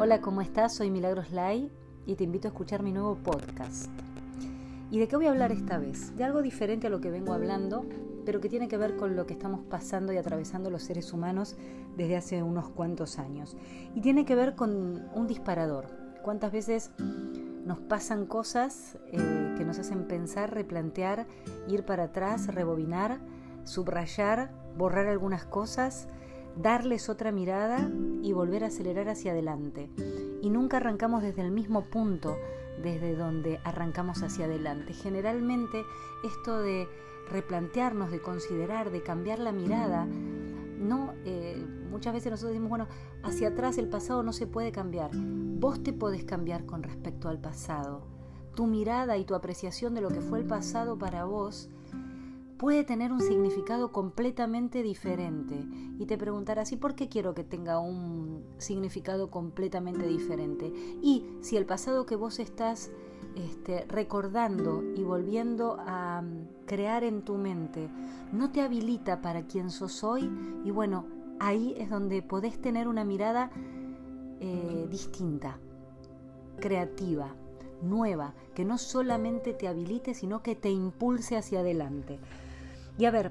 Hola, ¿cómo estás? Soy Milagros Lai y te invito a escuchar mi nuevo podcast. ¿Y de qué voy a hablar esta vez? De algo diferente a lo que vengo hablando, pero que tiene que ver con lo que estamos pasando y atravesando los seres humanos desde hace unos cuantos años. Y tiene que ver con un disparador. ¿Cuántas veces nos pasan cosas eh, que nos hacen pensar, replantear, ir para atrás, rebobinar, subrayar, borrar algunas cosas? Darles otra mirada y volver a acelerar hacia adelante. Y nunca arrancamos desde el mismo punto desde donde arrancamos hacia adelante. Generalmente esto de replantearnos, de considerar, de cambiar la mirada, no, eh, muchas veces nosotros decimos, bueno, hacia atrás el pasado no se puede cambiar. Vos te podés cambiar con respecto al pasado. Tu mirada y tu apreciación de lo que fue el pasado para vos puede tener un significado completamente diferente. Y te preguntarás, ¿y por qué quiero que tenga un significado completamente diferente? Y si el pasado que vos estás este, recordando y volviendo a mm, crear en tu mente no te habilita para quien sos hoy, y bueno, ahí es donde podés tener una mirada eh, distinta, creativa, nueva, que no solamente te habilite, sino que te impulse hacia adelante. Y a ver,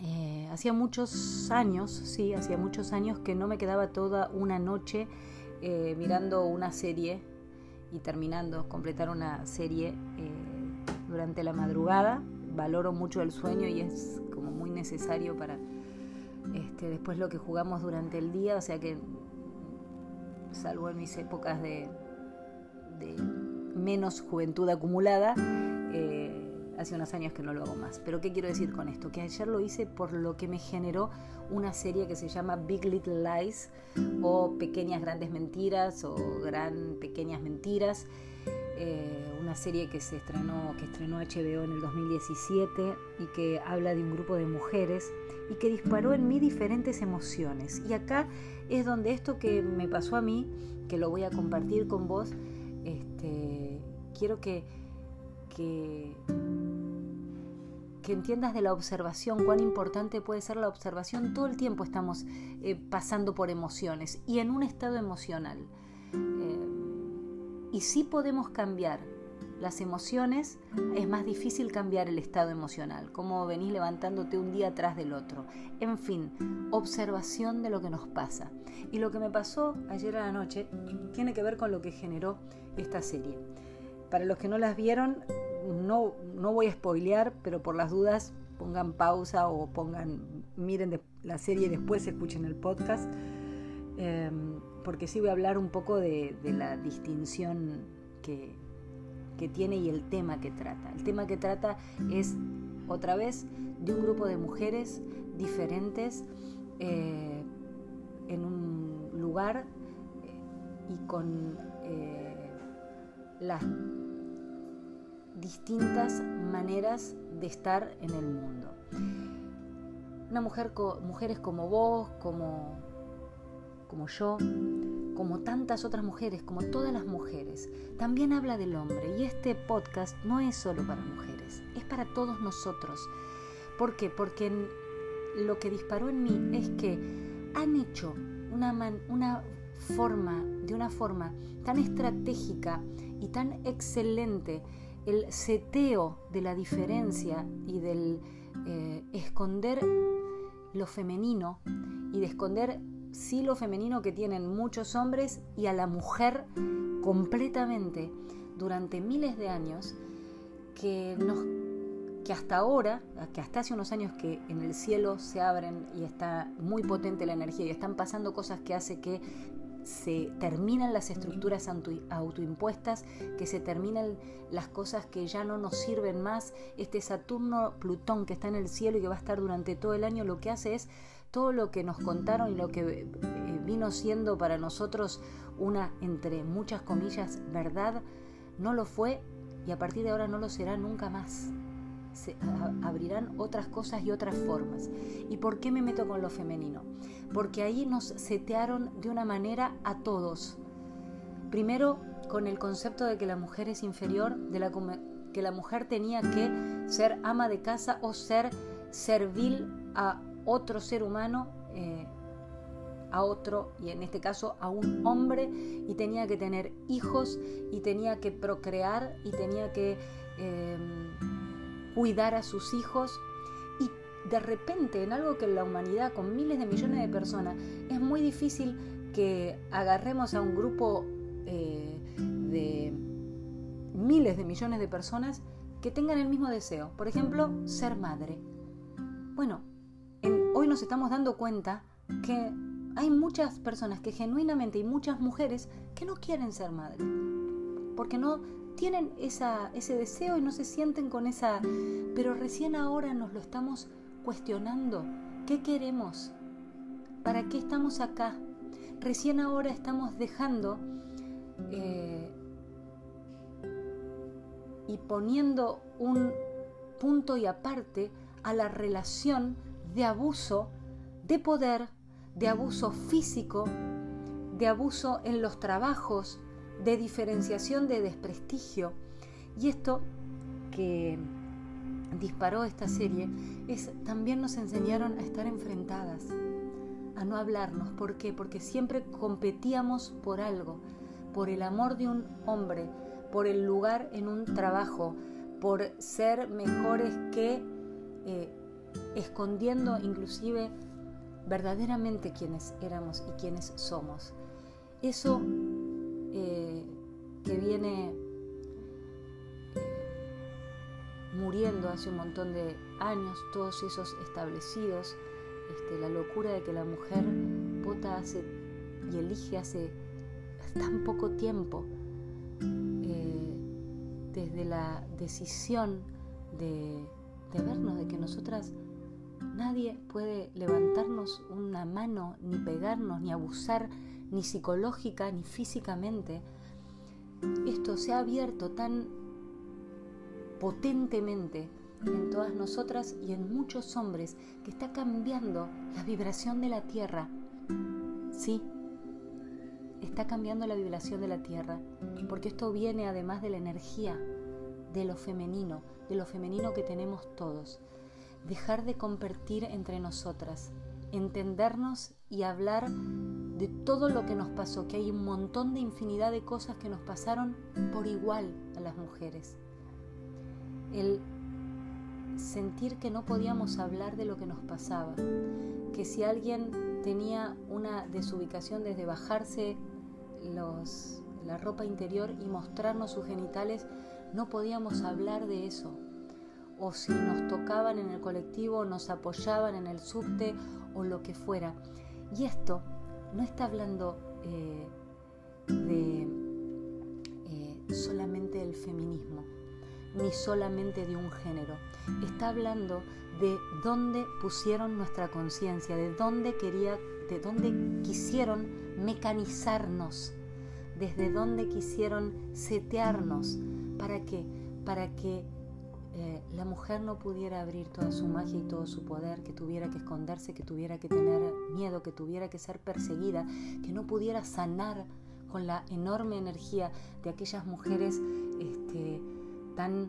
eh, hacía muchos años, sí, hacía muchos años que no me quedaba toda una noche eh, mirando una serie y terminando, completar una serie eh, durante la madrugada. Valoro mucho el sueño y es como muy necesario para este, después lo que jugamos durante el día, o sea que salvo en mis épocas de, de menos juventud acumulada, hace unos años que no lo hago más. Pero ¿qué quiero decir con esto? Que ayer lo hice por lo que me generó una serie que se llama Big Little Lies o Pequeñas Grandes Mentiras o Gran Pequeñas Mentiras. Eh, una serie que se estrenó, que estrenó HBO en el 2017 y que habla de un grupo de mujeres y que disparó en mí diferentes emociones. Y acá es donde esto que me pasó a mí, que lo voy a compartir con vos, este, quiero que, que que entiendas de la observación, cuán importante puede ser la observación. Todo el tiempo estamos eh, pasando por emociones y en un estado emocional. Eh, y si podemos cambiar las emociones, es más difícil cambiar el estado emocional, como venís levantándote un día atrás del otro. En fin, observación de lo que nos pasa. Y lo que me pasó ayer a la noche tiene que ver con lo que generó esta serie. Para los que no las vieron, no, no voy a spoilear, pero por las dudas pongan pausa o pongan, miren la serie y después escuchen el podcast, em, porque sí voy a hablar un poco de, la distinción que, tiene y el tema que trata. El tema que trata es, otra vez, de un grupo de mujeres diferentes eh, en un lugar eh, y con eh, las distintas maneras de estar en el mundo. Una mujer, mujeres como vos, como, como yo, como tantas otras mujeres, como todas las mujeres, también habla del hombre. Y este podcast no es solo para mujeres, es para todos nosotros. ¿Por qué? Porque lo que disparó en mí es que han hecho una, una forma, de una forma tan estratégica y tan excelente el seteo de la diferencia y del eh, esconder lo femenino y de esconder sí lo femenino que tienen muchos hombres y a la mujer completamente durante miles de años que nos que hasta ahora, que hasta hace unos años que en el cielo se abren y está muy potente la energía y están pasando cosas que hace que se terminan las estructuras autoimpuestas, que se terminan las cosas que ya no nos sirven más. Este Saturno-Plutón que está en el cielo y que va a estar durante todo el año, lo que hace es todo lo que nos contaron y lo que eh, vino siendo para nosotros una, entre muchas comillas, verdad, no lo fue y a partir de ahora no lo será nunca más se abrirán otras cosas y otras formas. ¿Y por qué me meto con lo femenino? Porque ahí nos setearon de una manera a todos. Primero con el concepto de que la mujer es inferior, de la, que la mujer tenía que ser ama de casa o ser servil a otro ser humano, eh, a otro, y en este caso a un hombre, y tenía que tener hijos, y tenía que procrear, y tenía que em, cuidar a sus hijos. Y de repente, en algo que en la humanidad, con miles de millones de personas, es muy difícil que agarremos a un grupo eh, de miles de millones de personas que tengan el mismo deseo. Por ejemplo, ser madre. Bueno, hoy nos estamos dando cuenta que hay muchas personas que genuinamente y muchas mujeres que no quieren ser madre. Porque no tienen esa, ese deseo y no se sienten con esa... Pero recién ahora nos lo estamos cuestionando. ¿Qué queremos? ¿Para qué estamos acá? Recién ahora estamos dejando eh, y poniendo un punto y aparte a la relación de abuso de poder, de abuso físico, de abuso en los trabajos, de diferenciación de desprestigio. Y esto que disparó esta serie es también nos enseñaron a estar enfrentadas, a no hablarnos. ¿Por qué? Porque siempre competíamos por algo, por el amor de un hombre, por el lugar en un trabajo, por ser mejores que eh, escondiendo inclusive verdaderamente quienes éramos y quienes somos. Eso eh, que viene eh, muriendo hace un montón de años, todos esos establecidos, este, la locura de que la mujer vota hace y elige hace tan poco tiempo, desde la decisión de, vernos, de que nosotras nadie puede levantarnos una mano, ni pegarnos, ni abusar, ni psicológica, ni físicamente. Esto se ha abierto tan potentemente en todas nosotras y en muchos hombres que está cambiando la vibración de la tierra. Sí, está cambiando la vibración de la tierra, porque esto viene además de la energía, de lo femenino, de lo femenino que tenemos todos. Dejar de compartir entre nosotras, entendernos y hablar de todo lo que nos pasó, que hay un montón de infinidad de cosas que nos pasaron por igual a las mujeres. El sentir que no podíamos hablar de lo que nos pasaba, que si alguien tenía una desubicación desde bajarse los, la ropa interior y mostrarnos sus genitales, no podíamos hablar de eso. O si nos tocaban en el colectivo, nos apoyaban en el subte o lo que fuera. Y esto no está hablando eh, de eh, solamente del feminismo, ni solamente de un género. Está hablando de dónde pusieron nuestra conciencia, de dónde quería, de dónde quisieron mecanizarnos, desde dónde quisieron setearnos. ¿Para qué? Para que eh, la mujer no pudiera abrir toda su magia y todo su poder, que tuviera que esconderse, que tuviera que tener miedo, que tuviera que ser perseguida, que no pudiera sanar con la enorme energía de aquellas mujeres este, tan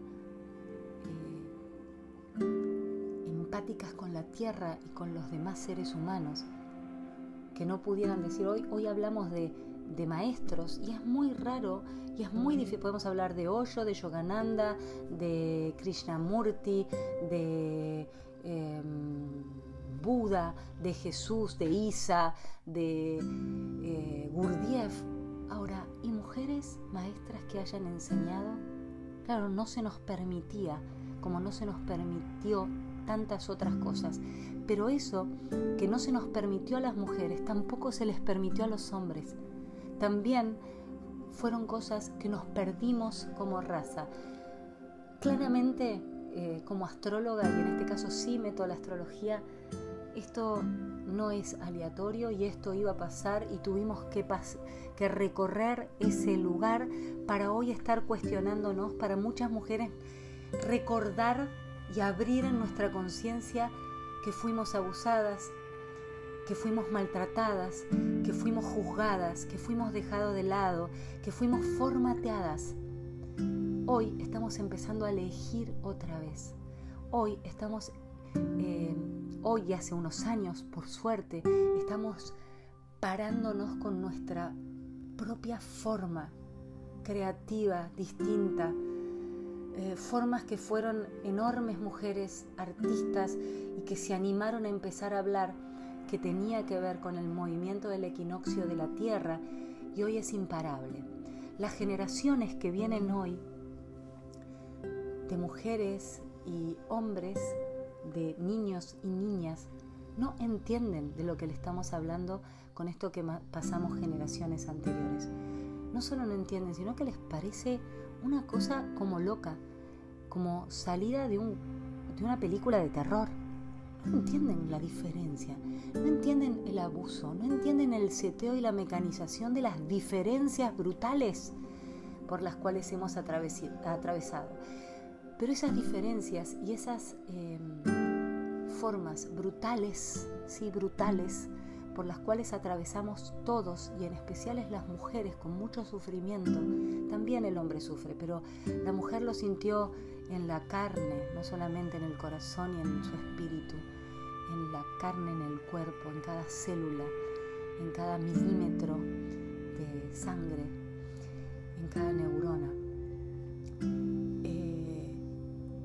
eh, empáticas con la tierra y con los demás seres humanos, que no pudieran decir, hoy, hoy hablamos de, de maestros y es muy raro y es muy difícil. Podemos hablar de Osho, de Yogananda, de Krishnamurti, de em, Buda, de Jesús, de Isa, de eh, Gurdjieff. Ahora, ¿y mujeres maestras que hayan enseñado? Claro, no se nos permitía, como no se nos permitió tantas otras cosas. Pero eso que no se nos permitió a las mujeres, tampoco se les permitió a los hombres. También fueron cosas que nos perdimos como raza. Claramente, eh, como astróloga, y en este caso sí meto la astrología, esto no es aleatorio y esto iba a pasar y tuvimos que, que recorrer ese lugar para hoy estar cuestionándonos, para muchas mujeres recordar y abrir en nuestra conciencia que fuimos abusadas, que fuimos maltratadas, que fuimos juzgadas, que fuimos dejados de lado, que fuimos formateadas. Hoy estamos empezando a elegir otra vez. Hoy estamos, eh, hoy y hace unos años, por suerte, estamos parándonos con nuestra propia forma creativa, distinta, eh, formas que fueron enormes mujeres, artistas, y que se animaron a empezar a hablar que tenía que ver con el movimiento del equinoccio de la Tierra y hoy es imparable. Las generaciones que vienen hoy de mujeres y hombres, de niños y niñas, no entienden de lo que le estamos hablando con esto que pasamos generaciones anteriores. No solo no entienden, sino que les parece una cosa como loca, como salida de, de una película de terror. No entienden la diferencia, no entienden el abuso, no entienden el seteo y la mecanización de las diferencias brutales por las cuales hemos atravesado. Pero esas diferencias y esas em, formas brutales, sí, brutales, por las cuales atravesamos todos y en especial las mujeres con mucho sufrimiento, también el hombre sufre, pero la mujer lo sintió en la carne, no solamente en el corazón y en su espíritu, en la carne, en el cuerpo, en cada célula, en cada milímetro de sangre, en cada neurona.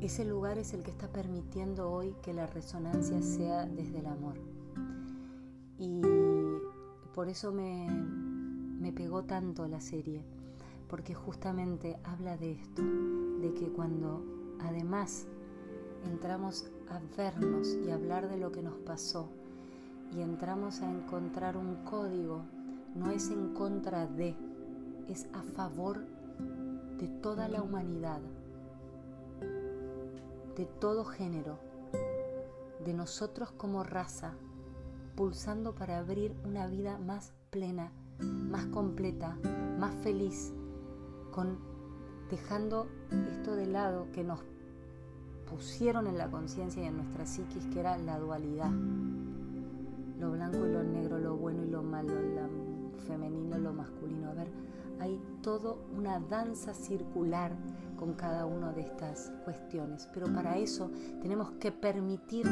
Ese lugar es el que está permitiendo hoy que la resonancia sea desde el amor. Y por eso me, me pegó tanto la serie, porque justamente habla de esto, de que cuando además entramos a vernos y hablar de lo que nos pasó. Y entramos a encontrar un código, no es en contra de, es a favor de toda la humanidad de todo género, de nosotros como raza, pulsando para abrir una vida más plena, más completa, más feliz, con dejando esto de lado que nos pusieron en la conciencia y en nuestra psiquis que era la dualidad. Lo blanco y lo negro, lo bueno y lo malo, lo femenino y lo masculino. A ver, hay todo una danza circular con cada una de estas cuestiones. Pero para eso tenemos que permitir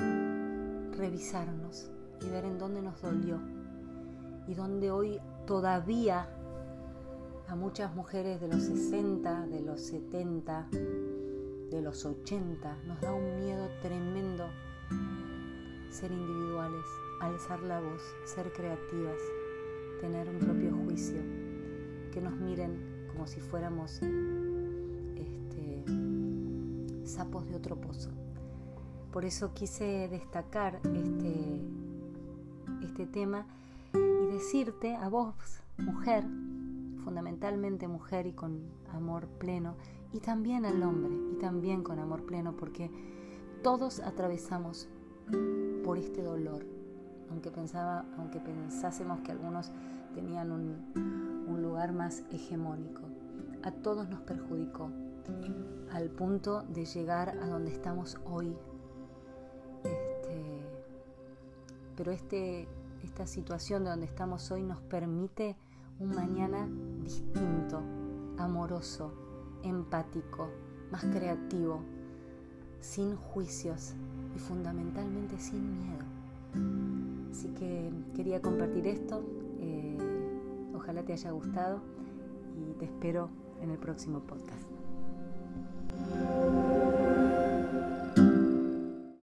revisarnos y ver en dónde nos dolió y dónde hoy todavía a muchas mujeres de los 60, de los 70, de los 80 nos da un miedo tremendo ser individuales, alzar la voz, ser creativas, tener un propio juicio, que nos miren como si fuéramos sapos de otro pozo. Por eso quise destacar este, este tema y decirte a vos, mujer, fundamentalmente mujer y con amor pleno, y también al hombre, y también con amor pleno, porque todos atravesamos por este dolor, aunque, pensaba, aunque pensásemos que algunos tenían un, un lugar más hegemónico. A todos nos perjudicó, al punto de llegar a donde estamos hoy. Este, pero este, esta situación de donde estamos hoy nos permite un mañana distinto, amoroso, empático, más creativo, sin juicios y fundamentalmente sin miedo. Así que quería compartir esto, eh, ojalá te haya gustado y te espero en el próximo podcast.